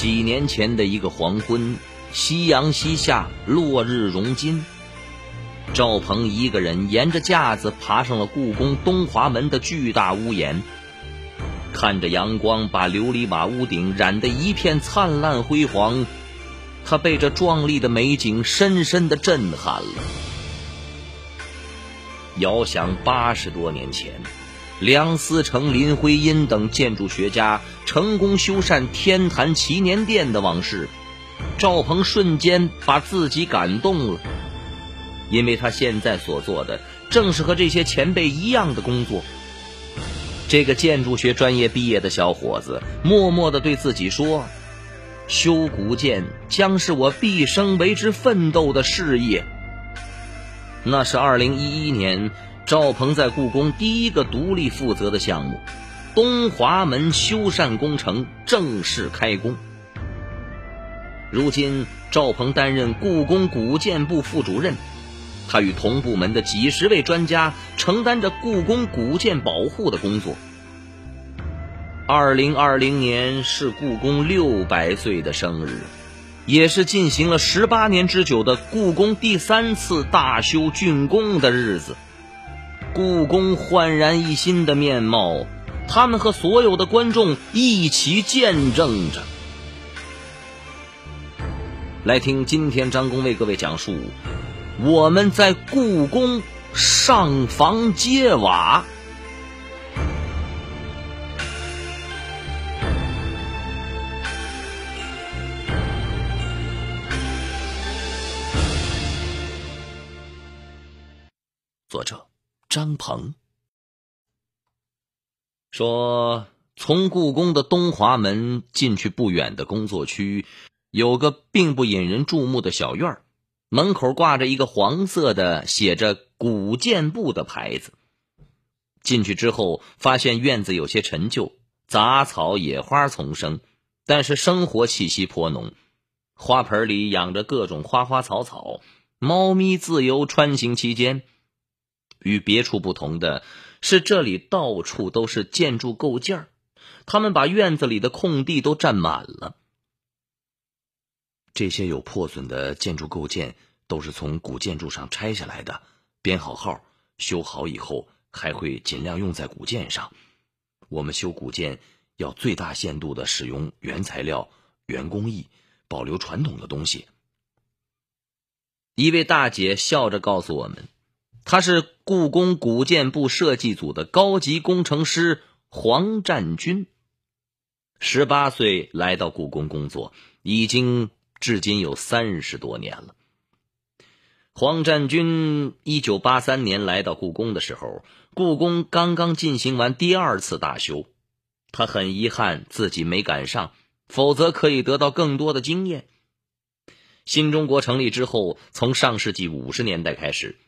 几年前的一个黄昏，夕阳西下，落日融金。赵鹏一个人沿着架子爬上了故宫东华门的巨大屋檐，看着阳光把琉璃瓦屋顶染得一片灿烂辉煌，他被这壮丽的美景深深的震撼了。遥想八十多年前。梁思成、林徽因等建筑学家成功修缮天坛祈年殿的往事，赵鹏瞬间把自己感动了，因为他现在所做的正是和这些前辈一样的工作。这个建筑学专业毕业的小伙子默默地对自己说：“修古建将是我毕生为之奋斗的事业。”那是二零一一年。赵鹏在故宫第一个独立负责的项目——东华门修缮工程正式开工。如今，赵鹏担任故宫古建部副主任，他与同部门的几十位专家承担着故宫古建保护的工作。二零二零年是故宫六百岁的生日，也是进行了十八年之久的故宫第三次大修竣工的日子。故宫焕然一新的面貌，他们和所有的观众一起见证着。来听今天张工为各位讲述：我们在故宫上房揭瓦。张鹏说：“从故宫的东华门进去不远的工作区，有个并不引人注目的小院儿，门口挂着一个黄色的写着‘古建部’的牌子。进去之后，发现院子有些陈旧，杂草野花丛生，但是生活气息颇浓。花盆里养着各种花花草草，猫咪自由穿行其间。”与别处不同的是，这里到处都是建筑构件儿，他们把院子里的空地都占满了。这些有破损的建筑构件都是从古建筑上拆下来的，编好号，修好以后还会尽量用在古建上。我们修古建要最大限度的使用原材料、原工艺，保留传统的东西。一位大姐笑着告诉我们。他是故宫古建部设计组的高级工程师黄占军。十八岁来到故宫工作，已经至今有三十多年了。黄占军一九八三年来到故宫的时候，故宫刚刚进行完第二次大修，他很遗憾自己没赶上，否则可以得到更多的经验。新中国成立之后，从上世纪五十年代开始。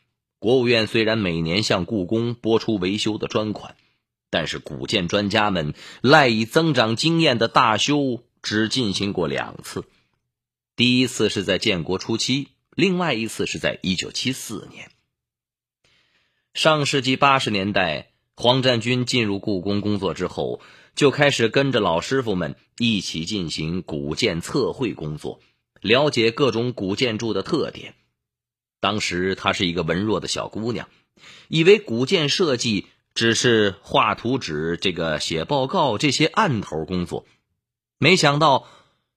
国务院虽然每年向故宫拨出维修的专款，但是古建专家们赖以增长经验的大修只进行过两次。第一次是在建国初期，另外一次是在一九七四年。上世纪八十年代，黄占军进入故宫工作之后，就开始跟着老师傅们一起进行古建测绘工作，了解各种古建筑的特点。当时她是一个文弱的小姑娘，以为古建设计只是画图纸、这个写报告这些案头工作，没想到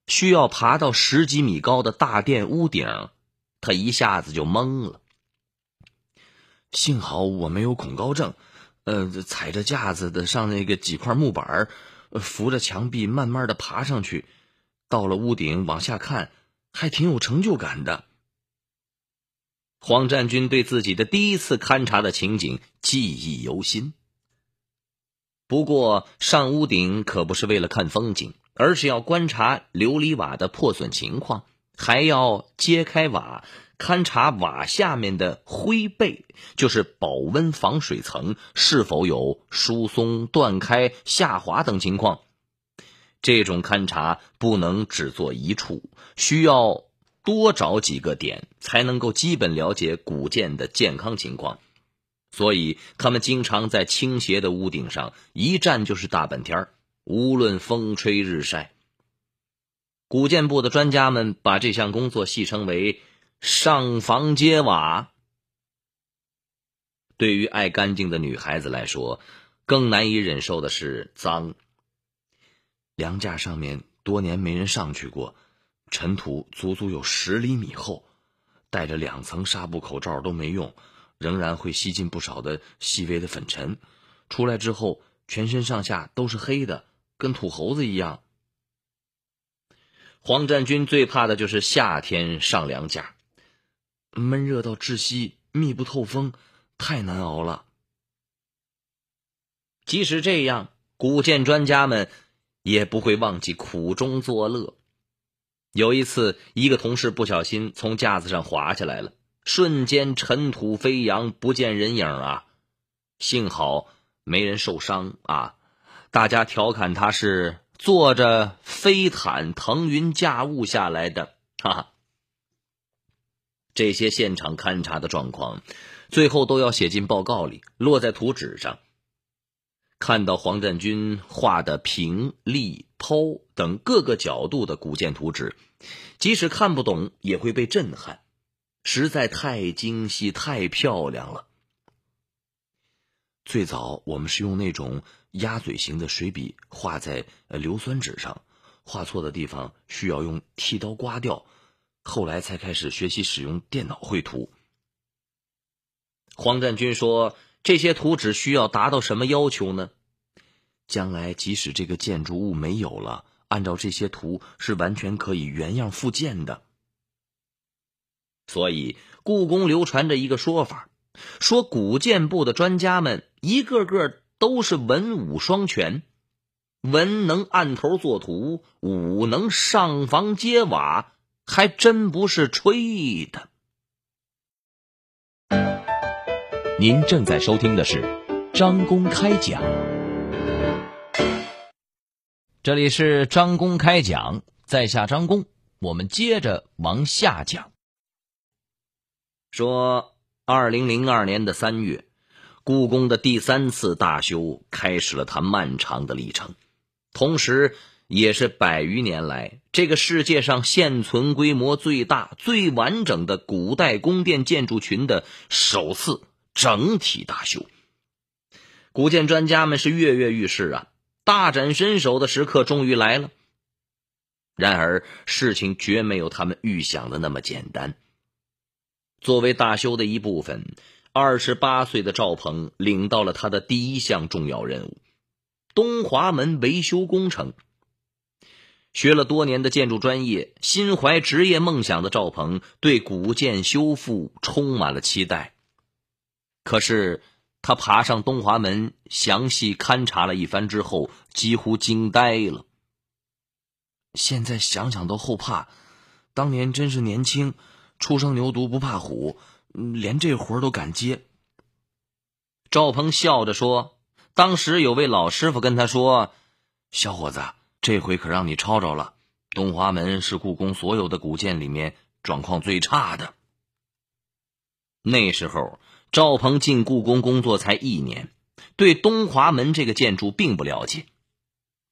需要爬到十几米高的大殿屋顶，她一下子就懵了。幸好我没有恐高症，呃，踩着架子的上那个几块木板扶着墙壁慢慢的爬上去，到了屋顶往下看，还挺有成就感的。黄占军对自己的第一次勘察的情景记忆犹新。不过上屋顶可不是为了看风景，而是要观察琉璃瓦的破损情况，还要揭开瓦，勘察瓦下面的灰背，就是保温防水层是否有疏松、断开、下滑等情况。这种勘察不能只做一处，需要多找几个点，才能够基本了解古建的健康情况。所以，他们经常在倾斜的屋顶上一站就是大半天无论风吹日晒。古建部的专家们把这项工作戏称为“上房揭瓦”。对于爱干净的女孩子来说，更难以忍受的是脏。梁架上面多年没人上去过，尘土足足有十厘米厚，戴着两层纱布口罩都没用。仍然会吸进不少的细微的粉尘，出来之后全身上下都是黑的，跟土猴子一样。黄占军最怕的就是夏天上梁架，闷热到窒息，密不透风，太难熬了。即使这样，古建专家们也不会忘记苦中作乐。有一次，一个同事不小心从架子上滑下来了。瞬间尘土飞扬，不见人影啊！幸好没人受伤啊！大家调侃他是坐着飞毯腾云驾雾下来的，哈哈。这些现场勘察的状况，最后都要写进报告里，落在图纸上。看到黄占军画的平、立、剖等各个角度的古建图纸，即使看不懂，也会被震撼。实在太精细、太漂亮了。最早我们是用那种鸭嘴型的水笔画在硫酸纸上，画错的地方需要用剃刀刮掉。后来才开始学习使用电脑绘图。黄占军说：“这些图纸需要达到什么要求呢？将来即使这个建筑物没有了，按照这些图是完全可以原样复建的。”所以，故宫流传着一个说法，说古建部的专家们一个个都是文武双全，文能按头作图，武能上房揭瓦，还真不是吹的。您正在收听的是张公开讲，这里是张公开讲，在下张公，我们接着往下讲。说，二零零二年的三月，故宫的第三次大修开始了它漫长的历程，同时，也是百余年来这个世界上现存规模最大、最完整的古代宫殿建筑群的首次整体大修。古建专家们是跃跃欲试啊，大展身手的时刻终于来了。然而，事情绝没有他们预想的那么简单。作为大修的一部分，二十八岁的赵鹏领到了他的第一项重要任务——东华门维修工程。学了多年的建筑专业，心怀职业梦想的赵鹏对古建修复充满了期待。可是，他爬上东华门，详细勘察了一番之后，几乎惊呆了。现在想想都后怕，当年真是年轻。初生牛犊不怕虎，连这活都敢接。赵鹏笑着说：“当时有位老师傅跟他说，小伙子，这回可让你抄着了。东华门是故宫所有的古建里面状况最差的。那时候，赵鹏进故宫工作才一年，对东华门这个建筑并不了解。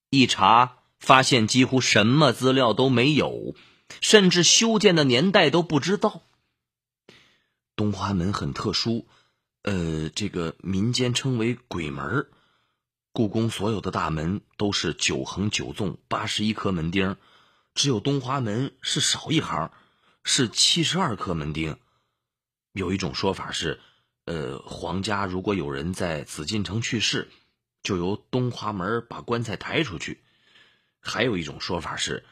一查，发现几乎什么资料都没有。”甚至修建的年代都不知道。东华门很特殊，呃，这个民间称为“鬼门”。故宫所有的大门都是九横九纵八十一颗门钉，只有东华门是少一行，是七十二颗门钉。有一种说法是，呃，皇家如果有人在紫禁城去世，就由东华门把棺材抬出去。还有一种说法是。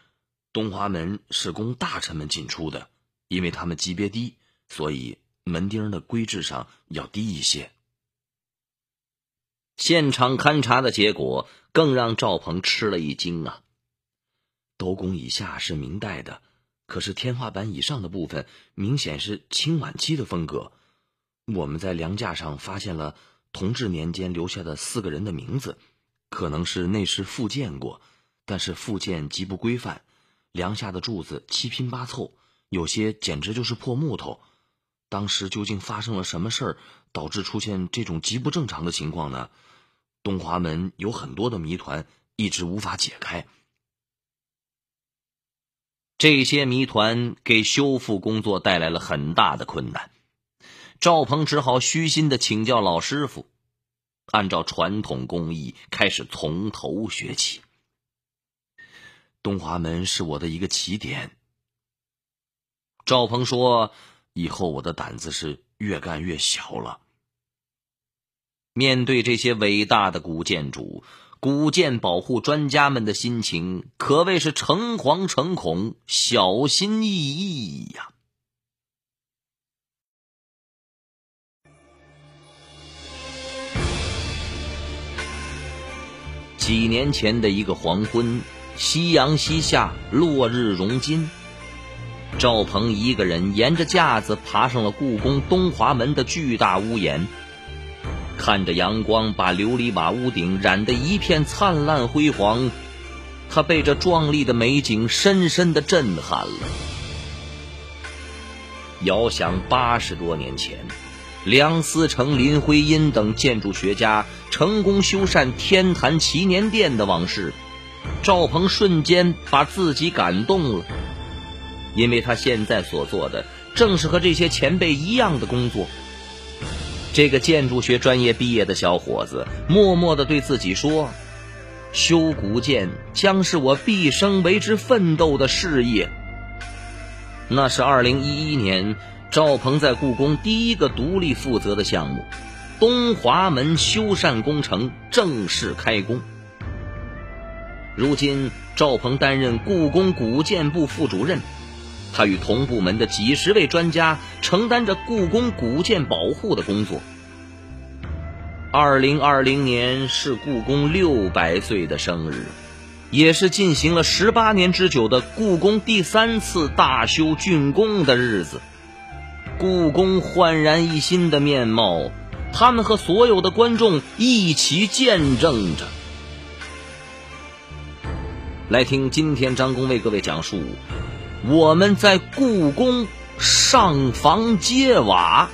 东华门是供大臣们进出的，因为他们级别低，所以门钉的规制上要低一些。现场勘查的结果更让赵鹏吃了一惊啊！斗拱以下是明代的，可是天花板以上的部分明显是清晚期的风格。我们在梁架上发现了同治年间留下的四个人的名字，可能是内饰复建过，但是复建极不规范，梁下的柱子七拼八凑，有些简直就是破木头。当时究竟发生了什么事儿，导致出现这种极不正常的情况呢？东华门有很多的谜团，一直无法解开。这些谜团给修复工作带来了很大的困难，赵鹏只好虚心的请教老师傅，按照传统工艺开始从头学起。东华门是我的一个起点。赵鹏说：“以后我的胆子是越干越小了。”面对这些伟大的古建筑。古建保护专家们的心情可谓是诚惶诚恐、小心翼翼呀。几年前的一个黄昏，夕阳西下，落日融金，赵鹏一个人沿着架子爬上了故宫东华门的巨大屋檐。看着阳光把琉璃瓦屋顶染得一片灿烂辉煌，他被这壮丽的美景深深的震撼了。遥想八十多年前，梁思成、林徽因等建筑学家成功修缮天坛祈年殿的往事，赵鹏瞬间把自己感动了，因为他现在所做的正是和这些前辈一样的工作。这个建筑学专业毕业的小伙子默默的对自己说：“修古建将是我毕生为之奋斗的事业。”那是二零一一年，赵鹏在故宫第一个独立负责的项目——东华门修缮工程正式开工。如今，赵鹏担任故宫古建部副主任。他与同部门的几十位专家承担着故宫古建保护的工作。二零二零年是故宫六百岁的生日，也是进行了十八年之久的故宫第三次大修竣工的日子。故宫焕然一新的面貌，他们和所有的观众一起见证着。来听今天张工为各位讲述。我们在故宫上房揭瓦。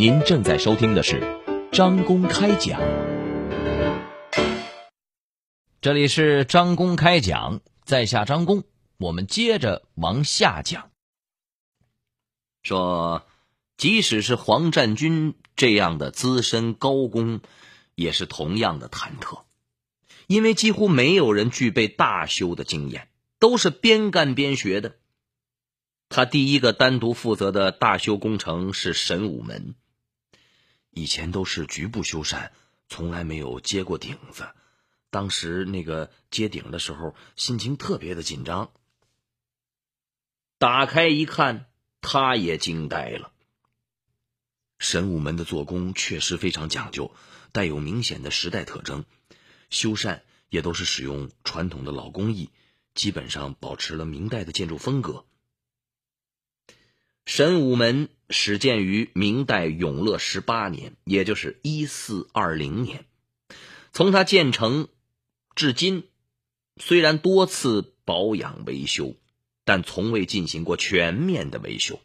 您正在收听的是张公开讲，这里是张公开讲，在下张公，我们接着往下讲。说，即使是黄占军这样的资深高工，也是同样的忐忑，因为几乎没有人具备大修的经验，都是边干边学的。他第一个单独负责的大修工程是神武门，以前都是局部修缮，从来没有接过顶子。当时那个接顶的时候，心情特别的紧张。打开一看。他也惊呆了。神武门的做工确实非常讲究，带有明显的时代特征，修缮也都是使用传统的老工艺，基本上保持了明代的建筑风格。神武门始建于明代永乐十八年，也就是一四二零年。从它建成至今，虽然多次保养维修。但从未进行过全面的维修，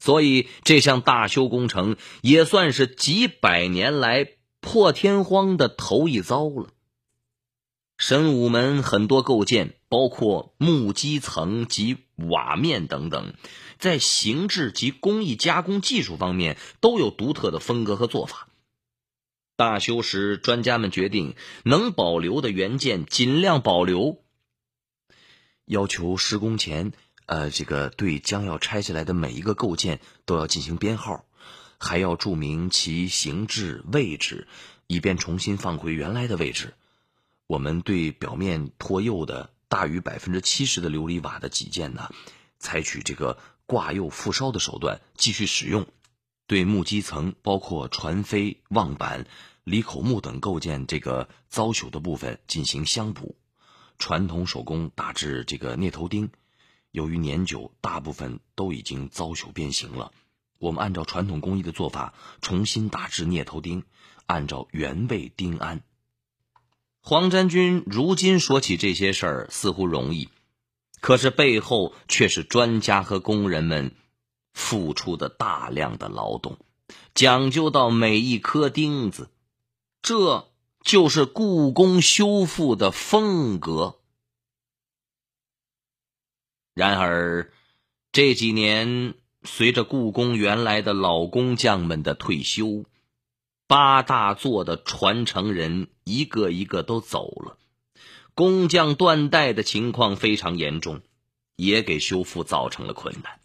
所以这项大修工程也算是几百年来破天荒的头一遭了。神武门很多构件，包括木基层及瓦面等等，在形制及工艺加工技术方面都有独特的风格和做法。大修时，专家们决定能保留的原件尽量保留。要求施工前，呃，这个对将要拆下来的每一个构件都要进行编号，还要注明其形制位置，以便重新放回原来的位置。我们对表面脱釉的大于百分之七十的琉璃瓦的几件呢，采取这个挂釉复烧的手段继续使用，对木基层包括船扉、望板、离口木等构件这个遭朽的部分进行相补。传统手工打制这个镍头钉，由于年久，大部分都已经遭朽变形了。我们按照传统工艺的做法重新打制镍头钉，按照原位钉安。黄占军如今说起这些事儿似乎容易，可是背后却是专家和工人们付出的大量的劳动，讲究到每一颗钉子，这。就是故宫修复的风格。然而，这几年随着故宫原来的老工匠们的退休，八大座的传承人一个一个都走了，工匠断代的情况非常严重，也给修复造成了困难。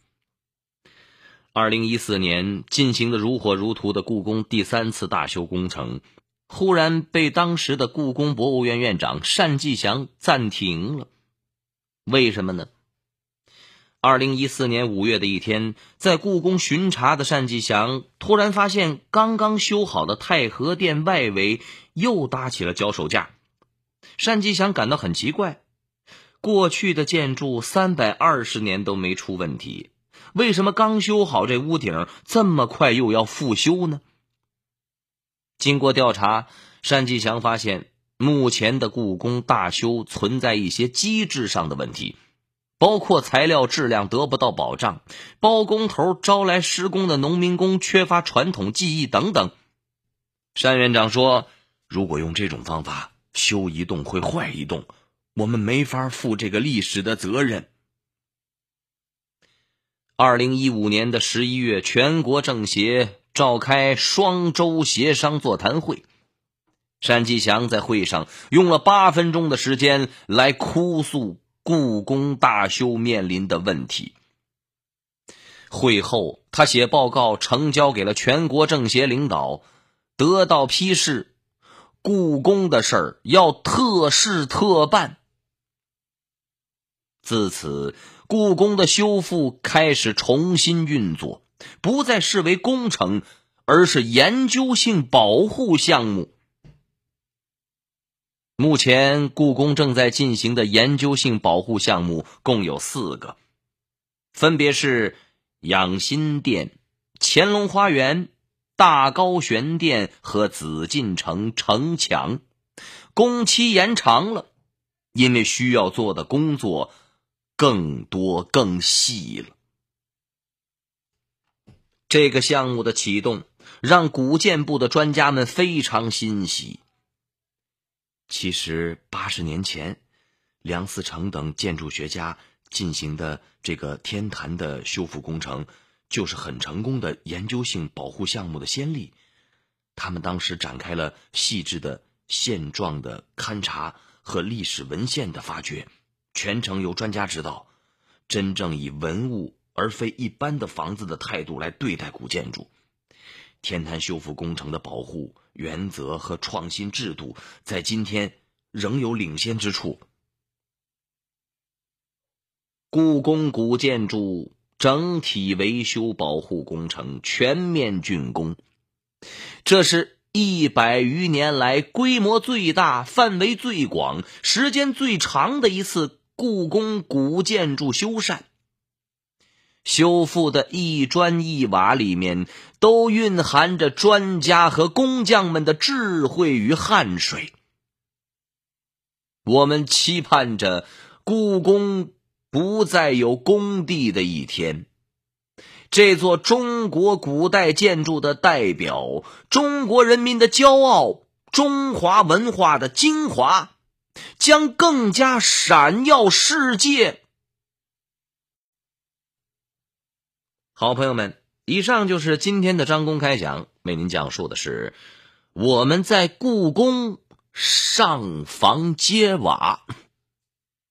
二零一四年进行的如火如荼的故宫第三次大修工程。忽然被当时的故宫博物院院长单霁翔暂停了，为什么呢？二零一四年五月的一天，在故宫巡查的单霁翔突然发现，刚刚修好的太和殿外围又搭起了脚手架。单霁翔感到很奇怪，过去的建筑三百二十年都没出问题，为什么刚修好这屋顶这么快又要复修呢？经过调查，单霁翔发现，目前的故宫大修存在一些机制上的问题，包括材料质量得不到保障，包工头招来施工的农民工缺乏传统技艺等等。单院长说：“如果用这种方法修一栋会坏一栋，我们没法负这个历史的责任。”二零一五年的十一月，全国政协。召开双周协商座谈会，单霁翔在会上用了八分钟的时间来哭诉故宫大修面临的问题。会后，他写报告呈交给了全国政协领导，得到批示：故宫的事儿要特事特办。自此，故宫的修复开始重新运作。不再视为工程，而是研究性保护项目。目前，故宫正在进行的研究性保护项目共有四个，分别是养心殿、乾隆花园、大高玄殿和紫禁城城墙。工期延长了，因为需要做的工作更多、更细了。这个项目的启动让古建部的专家们非常欣喜。其实，八十年前，梁思成等建筑学家进行的这个天坛的修复工程，就是很成功的研究性保护项目的先例。他们当时展开了细致的现状的勘察和历史文献的发掘，全程由专家指导，真正以文物。而非一般的房子的态度来对待古建筑，天坛修复工程的保护原则和创新制度，在今天仍有领先之处。故宫古建筑整体维修保护工程全面竣工，这是一百余年来规模最大、范围最广、时间最长的一次故宫古建筑修缮。修复的一砖一瓦里面，都蕴含着专家和工匠们的智慧与汗水。我们期盼着故宫不再有工地的一天，这座中国古代建筑的代表、中国人民的骄傲、中华文化的精华，将更加闪耀世界。好朋友们，以上就是今天的张公开讲，为您讲述的是我们在故宫上房揭瓦，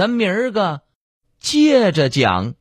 咱明儿个接着讲。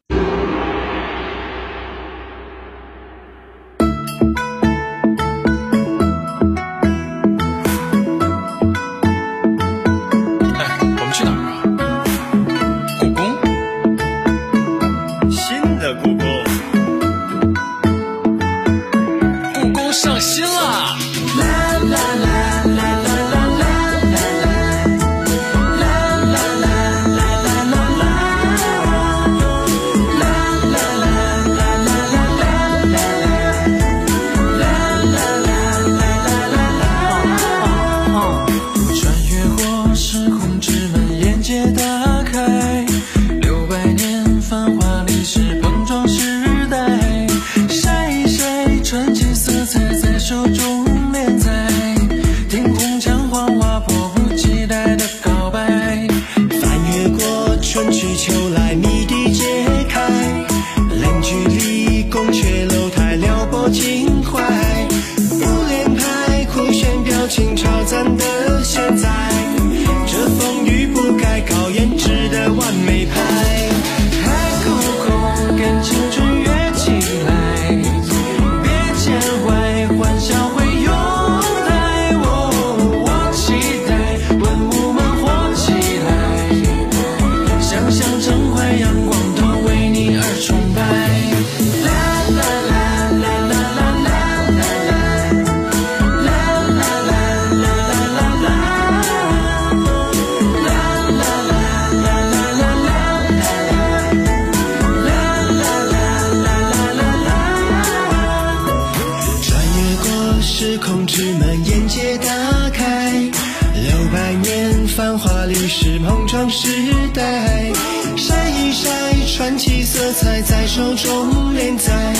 繁华历史碰撞时代，晒一晒传奇色彩在手中连载，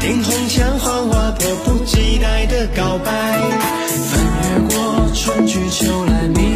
听红墙黄瓦迫不及待的告白，翻越过春去秋来谜